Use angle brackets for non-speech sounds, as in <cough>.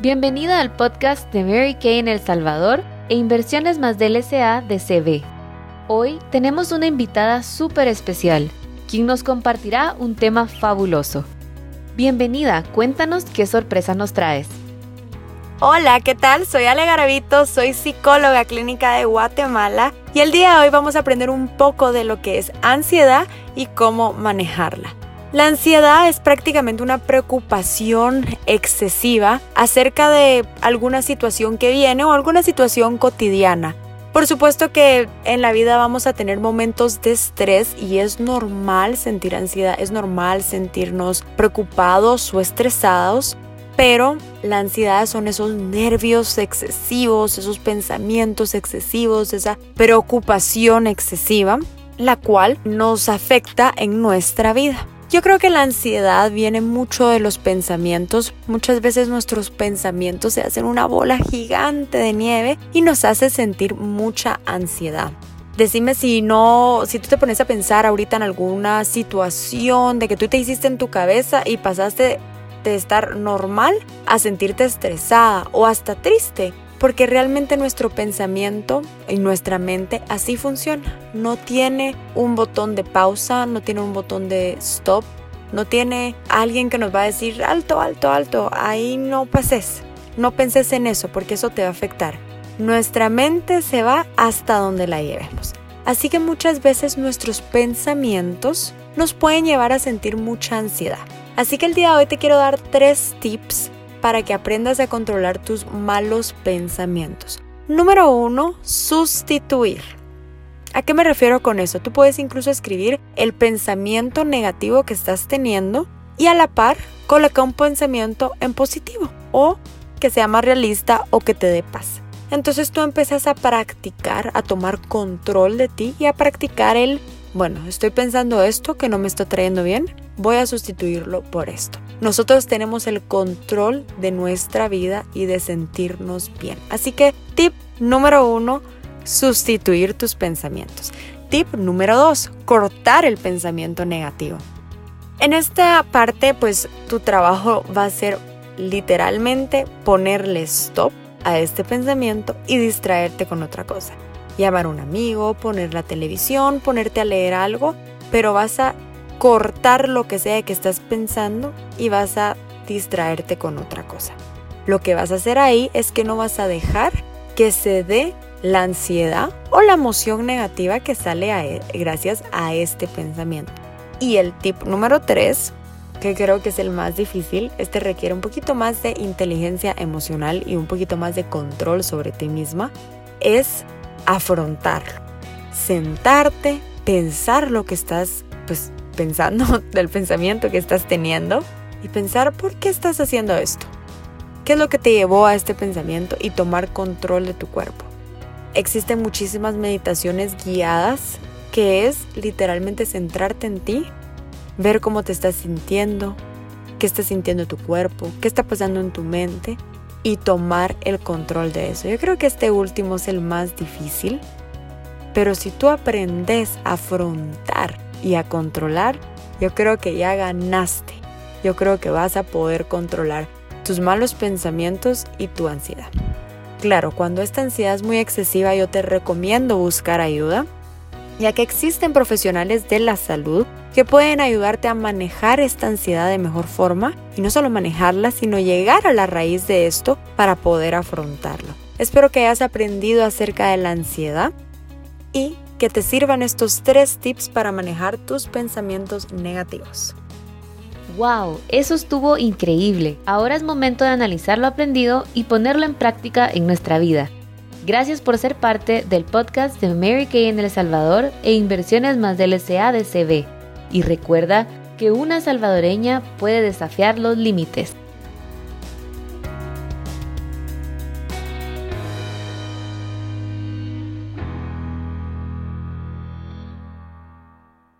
Bienvenida al podcast de Mary Kay en El Salvador e Inversiones más del de CB. Hoy tenemos una invitada súper especial, quien nos compartirá un tema fabuloso. Bienvenida, cuéntanos qué sorpresa nos traes. Hola, ¿qué tal? Soy Ale Garavito, soy psicóloga clínica de Guatemala y el día de hoy vamos a aprender un poco de lo que es ansiedad y cómo manejarla. La ansiedad es prácticamente una preocupación excesiva acerca de alguna situación que viene o alguna situación cotidiana. Por supuesto que en la vida vamos a tener momentos de estrés y es normal sentir ansiedad, es normal sentirnos preocupados o estresados, pero la ansiedad son esos nervios excesivos, esos pensamientos excesivos, esa preocupación excesiva, la cual nos afecta en nuestra vida. Yo creo que la ansiedad viene mucho de los pensamientos. Muchas veces nuestros pensamientos se hacen una bola gigante de nieve y nos hace sentir mucha ansiedad. Decime si no, si tú te pones a pensar ahorita en alguna situación de que tú te hiciste en tu cabeza y pasaste de estar normal a sentirte estresada o hasta triste porque realmente nuestro pensamiento y nuestra mente así funciona. No tiene un botón de pausa, no tiene un botón de stop, no tiene alguien que nos va a decir alto, alto, alto, ahí no pases, no penses en eso porque eso te va a afectar. Nuestra mente se va hasta donde la llevemos. Así que muchas veces nuestros pensamientos nos pueden llevar a sentir mucha ansiedad. Así que el día de hoy te quiero dar tres tips para que aprendas a controlar tus malos pensamientos. Número uno, sustituir. ¿A qué me refiero con eso? Tú puedes incluso escribir el pensamiento negativo que estás teniendo y a la par coloca un pensamiento en positivo o que sea más realista o que te dé paz. Entonces tú empiezas a practicar, a tomar control de ti y a practicar el, bueno, estoy pensando esto que no me está trayendo bien, voy a sustituirlo por esto. Nosotros tenemos el control de nuestra vida y de sentirnos bien. Así que tip número uno, sustituir tus pensamientos. Tip número dos, cortar el pensamiento negativo. En esta parte, pues tu trabajo va a ser literalmente ponerle stop a este pensamiento y distraerte con otra cosa. Llamar a un amigo, poner la televisión, ponerte a leer algo, pero vas a cortar lo que sea que estás pensando y vas a distraerte con otra cosa. Lo que vas a hacer ahí es que no vas a dejar que se dé la ansiedad o la emoción negativa que sale e, gracias a este pensamiento. Y el tip número 3, que creo que es el más difícil, este requiere un poquito más de inteligencia emocional y un poquito más de control sobre ti misma, es afrontarlo. Sentarte, pensar lo que estás pues pensando, <laughs> del pensamiento que estás teniendo y pensar por qué estás haciendo esto. ¿Qué es lo que te llevó a este pensamiento y tomar control de tu cuerpo? Existen muchísimas meditaciones guiadas que es literalmente centrarte en ti, ver cómo te estás sintiendo, qué está sintiendo tu cuerpo, qué está pasando en tu mente y tomar el control de eso. Yo creo que este último es el más difícil, pero si tú aprendes a afrontar y a controlar, yo creo que ya ganaste. Yo creo que vas a poder controlar tus malos pensamientos y tu ansiedad. Claro, cuando esta ansiedad es muy excesiva yo te recomiendo buscar ayuda, ya que existen profesionales de la salud que pueden ayudarte a manejar esta ansiedad de mejor forma y no solo manejarla, sino llegar a la raíz de esto para poder afrontarlo. Espero que hayas aprendido acerca de la ansiedad y que te sirvan estos tres tips para manejar tus pensamientos negativos. ¡Wow! Eso estuvo increíble. Ahora es momento de analizar lo aprendido y ponerlo en práctica en nuestra vida. Gracias por ser parte del podcast de Mary Kay en El Salvador e Inversiones más del SADCB. Y recuerda que una salvadoreña puede desafiar los límites.